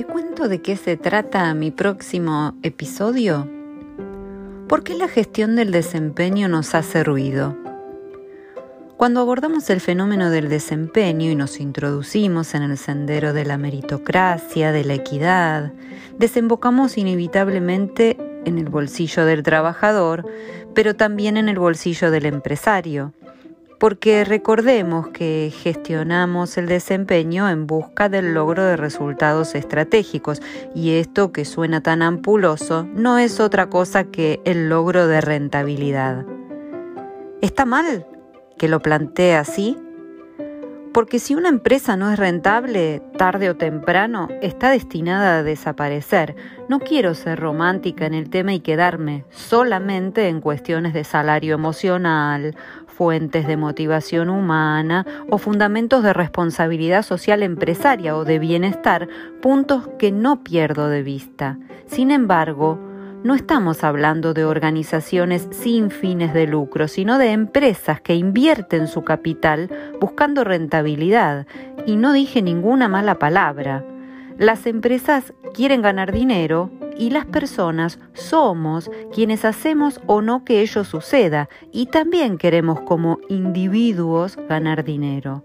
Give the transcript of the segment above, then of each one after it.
¿Te cuento de qué se trata mi próximo episodio? ¿Por qué la gestión del desempeño nos hace ruido? Cuando abordamos el fenómeno del desempeño y nos introducimos en el sendero de la meritocracia, de la equidad, desembocamos inevitablemente en el bolsillo del trabajador, pero también en el bolsillo del empresario, porque recordemos que gestionamos el desempeño en busca del logro de resultados estratégicos y esto que suena tan ampuloso no es otra cosa que el logro de rentabilidad. ¿Está mal que lo plantee así? Porque si una empresa no es rentable, tarde o temprano está destinada a desaparecer. No quiero ser romántica en el tema y quedarme solamente en cuestiones de salario emocional, fuentes de motivación humana o fundamentos de responsabilidad social empresaria o de bienestar, puntos que no pierdo de vista. Sin embargo, no estamos hablando de organizaciones sin fines de lucro, sino de empresas que invierten su capital buscando rentabilidad. Y no dije ninguna mala palabra. Las empresas quieren ganar dinero y las personas somos quienes hacemos o no que ello suceda y también queremos como individuos ganar dinero.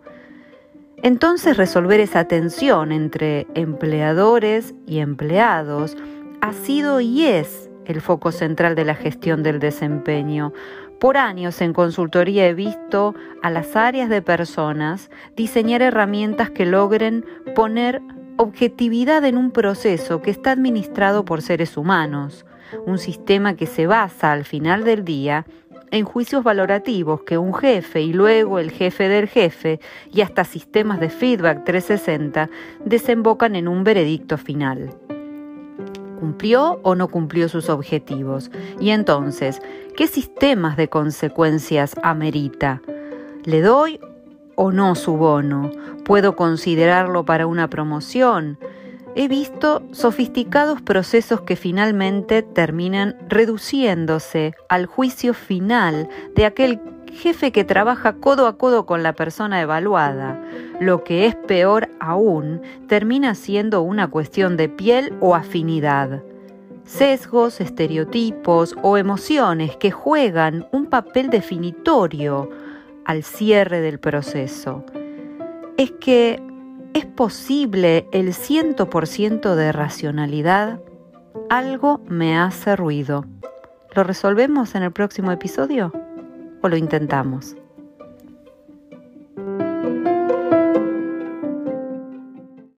Entonces resolver esa tensión entre empleadores y empleados ha sido y es el foco central de la gestión del desempeño. Por años en consultoría he visto a las áreas de personas diseñar herramientas que logren poner objetividad en un proceso que está administrado por seres humanos, un sistema que se basa al final del día en juicios valorativos que un jefe y luego el jefe del jefe y hasta sistemas de feedback 360 desembocan en un veredicto final. ¿Cumplió o no cumplió sus objetivos? Y entonces, ¿qué sistemas de consecuencias amerita? ¿Le doy o no su bono? ¿Puedo considerarlo para una promoción? He visto sofisticados procesos que finalmente terminan reduciéndose al juicio final de aquel jefe que trabaja codo a codo con la persona evaluada. Lo que es peor aún, termina siendo una cuestión de piel o afinidad. Sesgos, estereotipos o emociones que juegan un papel definitorio al cierre del proceso. Es que es posible el 100% de racionalidad. Algo me hace ruido. ¿Lo resolvemos en el próximo episodio? Lo intentamos.